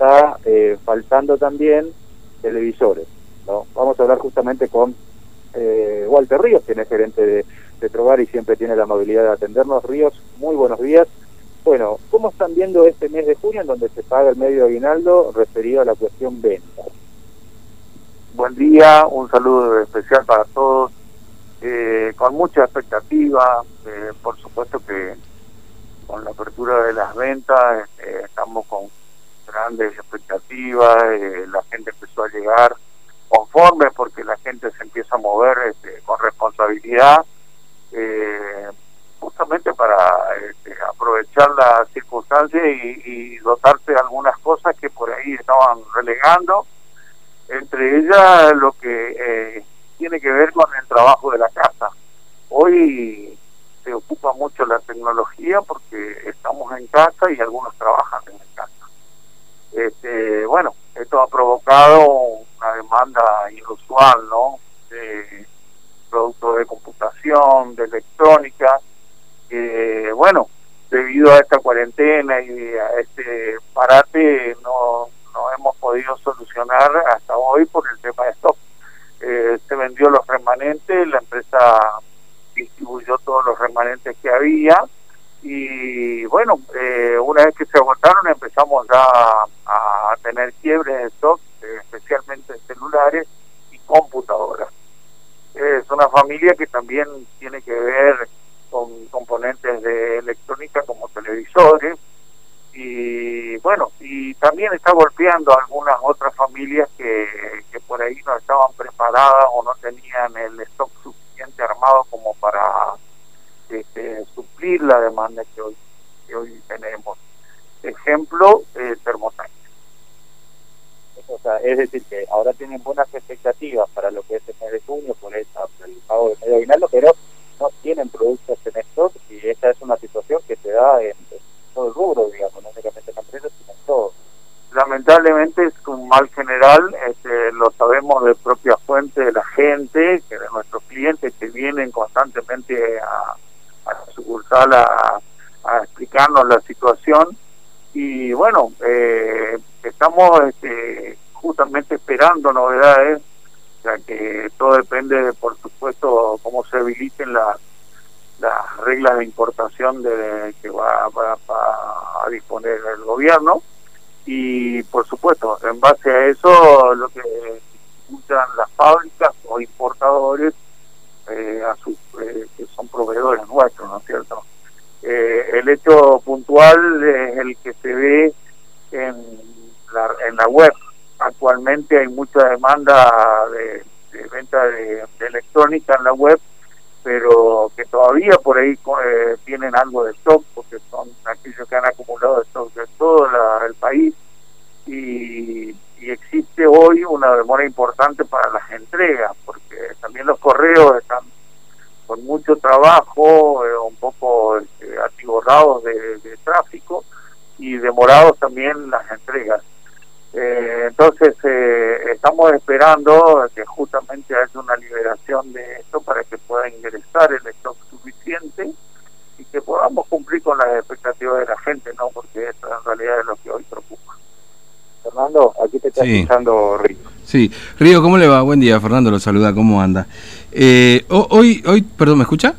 está eh, faltando también televisores. ¿no? Vamos a hablar justamente con eh, Walter Ríos, quien es gerente de, de Trovar y siempre tiene la amabilidad de atendernos. Ríos, muy buenos días. Bueno, ¿cómo están viendo este mes de junio en donde se paga el medio aguinaldo referido a la cuestión venta? Buen día, un saludo especial para todos. Eh, con mucha expectativa, eh, por supuesto que con la apertura de las ventas eh, estamos con grandes expectativas, eh, la gente empezó a llegar conforme porque la gente se empieza a mover este, con responsabilidad, eh, justamente para este, aprovechar las circunstancias y, y dotarse de algunas cosas que por ahí estaban relegando, entre ellas lo que eh, tiene que ver con el trabajo de la casa. Hoy se ocupa mucho la tecnología porque estamos en casa y algunos trabajan en. Este, bueno, esto ha provocado una demanda inusual, ¿no? De productos de computación, de electrónica, bueno, debido a esta cuarentena y a este parate no, no hemos podido solucionar hasta hoy por el tema de stock. Eh, se vendió los remanentes, la empresa distribuyó todos los remanentes que había y bueno, eh, una vez que se agotaron empezamos ya a, tener quiebres de stock, especialmente en celulares y computadoras. Es una familia que también tiene que ver con componentes de electrónica como televisores y bueno, y también está golpeando algunas otras familias que, que por ahí no estaban preparadas o no tenían el stock suficiente armado como para este, suplir la demanda que hoy, que hoy tenemos. Ejemplo, eh. O sea, es decir, que ahora tienen buenas expectativas para lo que es el mes de junio por, esa, por el pago del medio aguinaldo, pero no tienen productos en stock y esta es una situación que se da en, todo el rubro, digamos, no únicamente en la empresa, sino en todo. Lamentablemente es un mal general, este, lo sabemos de propia fuente de la gente, que de nuestros clientes que vienen constantemente a, a la sucursal a, a explicarnos la situación y bueno, eh, estamos este, justamente esperando novedades, ya que todo depende, por supuesto, cómo se habiliten las las reglas de importación de que va, a disponer el gobierno. Y por supuesto en base a eso lo que usan las fábricas o importadores eh, a sus eh, que son proveedores nuestros no es cierto eh, el hecho puntual es el que se ve en la, en la web actualmente hay mucha demanda de, venta de, electrónica en la web pero que todavía por ahí eh, tienen algo de stock, porque son aquellos que han acumulado stock de todo la, el país, y, existe hoy una demora importante para las entregas, porque también los correos están con mucho trabajo, eh, un poco este, atiborrados de, de tráfico, y demorados también las entregas. Eh, entonces eh, estamos esperando que justamente haya una liberación de esto para que pueda ingresar el stock suficiente y que podamos cumplir con las expectativas de la gente, no porque eso en realidad es lo que hoy preocupa. Fernando, aquí te está sí. escuchando Río. Sí, Río, ¿cómo le va? Buen día, Fernando lo saluda, ¿cómo anda? Eh, hoy, hoy, perdón, ¿me escucha?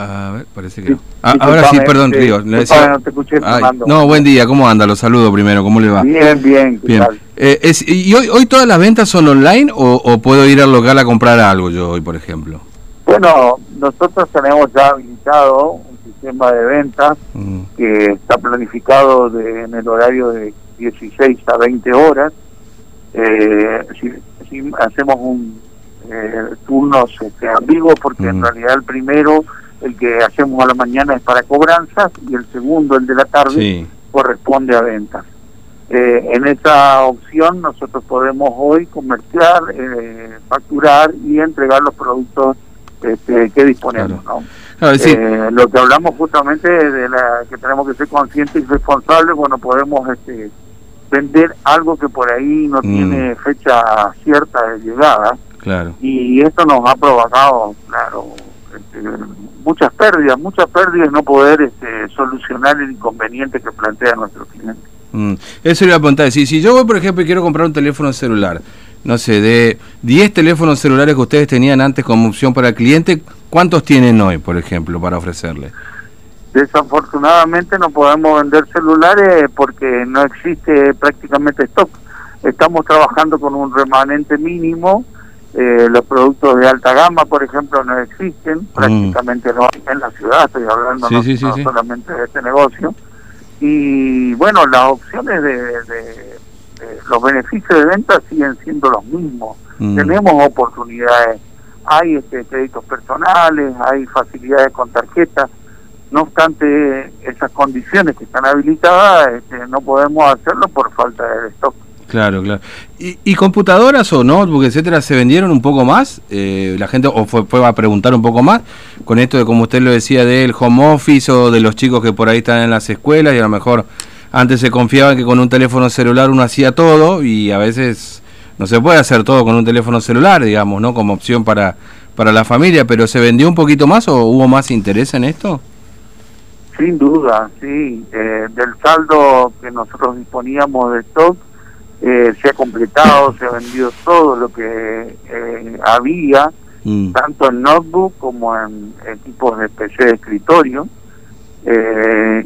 A ver, parece que sí, no. Ah, ahora sí, perdón, Río. Decía... no te escuché, Ay, no, buen día, ¿cómo anda? Lo saludo primero, ¿cómo le va? Bien, bien. bien. Eh, es, ¿Y hoy, hoy todas las ventas son online o, o, puedo ir al local a comprar algo yo hoy, por ejemplo? Bueno, nosotros tenemos ya habilitado un sistema de ventas mm. que está planificado de, en el horario de 16 a 20 horas. Eh, si, si hacemos un eh, turnos este, ambiguos porque mm. en realidad el primero el que hacemos a la mañana es para cobranzas y el segundo, el de la tarde, sí. corresponde a ventas. Eh, en esa opción nosotros podemos hoy comerciar, eh, facturar y entregar los productos este, que disponemos. Claro. ¿no? Claro, sí. eh, lo que hablamos justamente de la que tenemos que ser conscientes y responsables, bueno, podemos este, vender algo que por ahí no mm. tiene fecha cierta de llegada. Claro. Y esto nos ha provocado, claro, este, muchas pérdidas, muchas pérdidas no poder este, solucionar el inconveniente que plantea nuestro cliente. Mm. Eso le iba a preguntar. Si, si yo voy, por ejemplo, y quiero comprar un teléfono celular, no sé, de 10 teléfonos celulares que ustedes tenían antes como opción para el cliente, ¿cuántos tienen hoy, por ejemplo, para ofrecerle? Desafortunadamente no podemos vender celulares porque no existe prácticamente stock. Estamos trabajando con un remanente mínimo. Eh, los productos de alta gama, por ejemplo, no existen, mm. prácticamente no en la ciudad, estoy hablando no, solamente de este negocio. Y bueno, las opciones de los beneficios de venta siguen siendo los mismos. Mm. Tenemos oportunidades, hay este, créditos personales, hay facilidades con tarjetas. No obstante, esas condiciones que están habilitadas, este, no podemos hacerlo por falta de stock. Claro, claro. ¿Y, computadoras o notebook, etcétera, se vendieron un poco más? Eh, la gente o fue, fue, a preguntar un poco más con esto de, como usted lo decía, del home office o de los chicos que por ahí están en las escuelas y a lo mejor antes se confiaba que con un teléfono celular uno hacía todo y a veces no se puede hacer todo con un teléfono celular, digamos, ¿no? Como opción para, para la familia, pero ¿se vendió un poquito más o hubo más interés en esto? Sin duda, sí. Eh, del saldo que nosotros disponíamos de stock, eh, se ha completado, se ha vendido todo lo que eh, había, mm. tanto en notebook como en equipos de PC de escritorio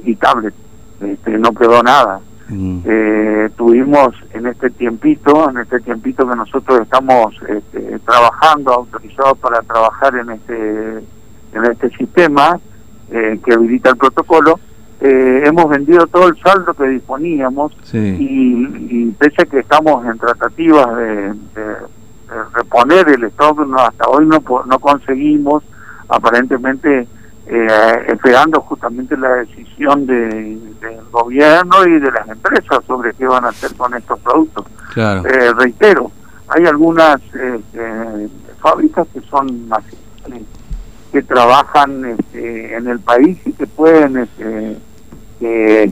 y tablet este, no quedó nada. Mm. Eh, tuvimos en este tiempito, en este tiempito que nosotros estamos este, trabajando, autorizados para trabajar en este, en este sistema eh, que habilita el protocolo, eh, hemos vendido todo el saldo que disponíamos y, pese a que estamos en tratativas de, reponer el stock, hasta hoy no, no conseguimos aparentemente eh, esperando justamente la decisión del gobierno y de las empresas sobre qué van a hacer con estos productos. Eh, reitero, hay algunas este, fábricas que son nacionales, que trabajan este, en el país y que pueden este,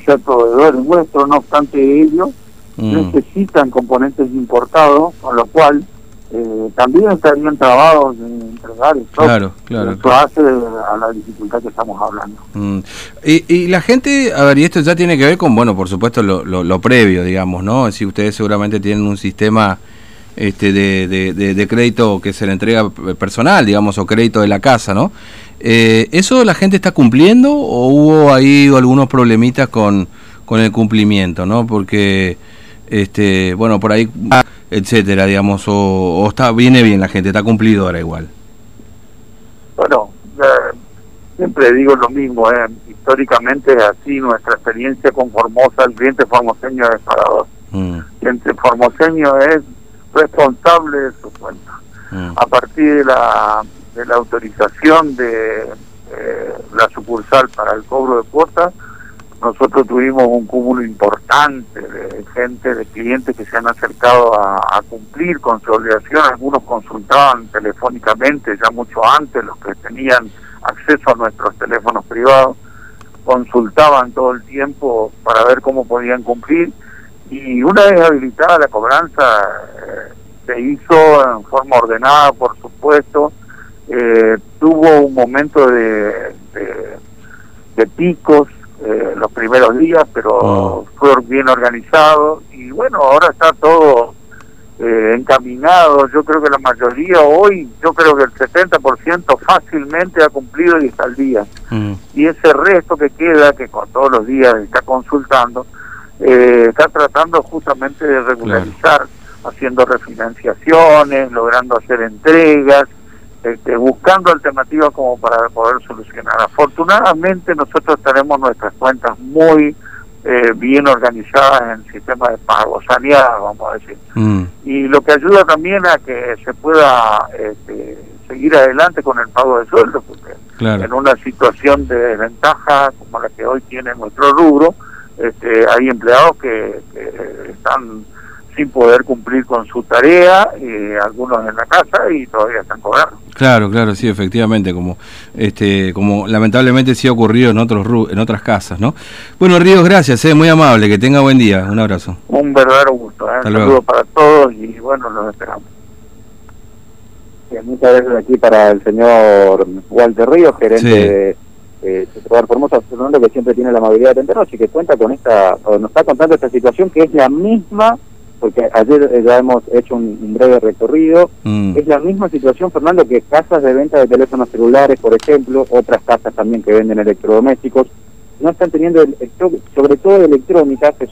ser proveedores nuestros, no obstante ellos mm. necesitan componentes importados, con lo cual eh, también estarían trabados de entregar el Claro, claro. Eso hace a la dificultad que estamos hablando. Mm. Y, y, la gente, a ver, y esto ya tiene que ver con, bueno, por supuesto, lo, lo, previo, digamos, ¿no? Si ustedes seguramente tienen un sistema este de, de, crédito que se le entrega personal, digamos, o crédito de la casa, ¿no? Eh, ¿Eso la gente está cumpliendo o hubo ahí algunos problemitas con, con el cumplimiento, ¿no? Porque, este bueno, por ahí etcétera, digamos, o, está viene bien la gente, está cumplidora igual. Bueno, siempre digo lo mismo, ¿eh? históricamente es así, nuestra experiencia con Formosa, el cliente formoseño es parador. Mm. El cliente formoseño es responsable de su cuenta. Mm. A partir de la, de la autorización de eh, la sucursal para el cobro de cuotas, nosotros tuvimos un cúmulo importante de gente, de clientes que se han acercado a, cumplir con su obligación. Algunos consultaban telefónicamente ya mucho antes, los que tenían acceso a nuestros teléfonos privados, consultaban todo el tiempo para ver cómo podían cumplir. Y una vez habilitada la cobranza, se hizo en forma ordenada, por supuesto. Eh, tuvo un momento de, de picos eh, los primeros días, pero oh. fue bien organizado y bueno, ahora está todo eh, encaminado. Yo creo que la mayoría hoy, yo creo que el 70% fácilmente ha cumplido y está al día. Mm. Y ese resto que queda, que con todos los días está consultando, eh, está tratando justamente de regularizar, haciendo refinanciaciones, logrando hacer entregas este, buscando alternativas como para poder solucionar. Afortunadamente nosotros tenemos nuestras cuentas muy eh, bien organizadas en el sistema de pago, saneadas, vamos a decir. Mm. Y lo que ayuda también a que se pueda este, seguir adelante con el pago de sueldo, porque en una situación de desventaja como la que hoy tiene nuestro rubro, este, hay empleados que están sin poder cumplir con su tarea, eh, algunos en la casa y todavía están cobrando. Claro, claro, sí, efectivamente, como este, como lamentablemente sí ha ocurrido en otros en otras casas, ¿no? Bueno, Ríos, gracias, eh, muy amable, que tenga buen día, un abrazo. Un verdadero gusto, eh, un saludo para todos y bueno, los esperamos. muchas gracias aquí para el señor Walter Ríos, gerente de eh, Formosa, que siempre tiene la amabilidad de atendernos y que cuenta con esta, o nos está contando esta situación que es la misma, porque ayer eh, ya hemos hecho un, breve recorrido, mm. es la misma situación, Fernando, que casas de venta de teléfonos celulares, por ejemplo, otras casas también que venden electrodomésticos, no están teniendo, el, sobre todo electrónicas, que son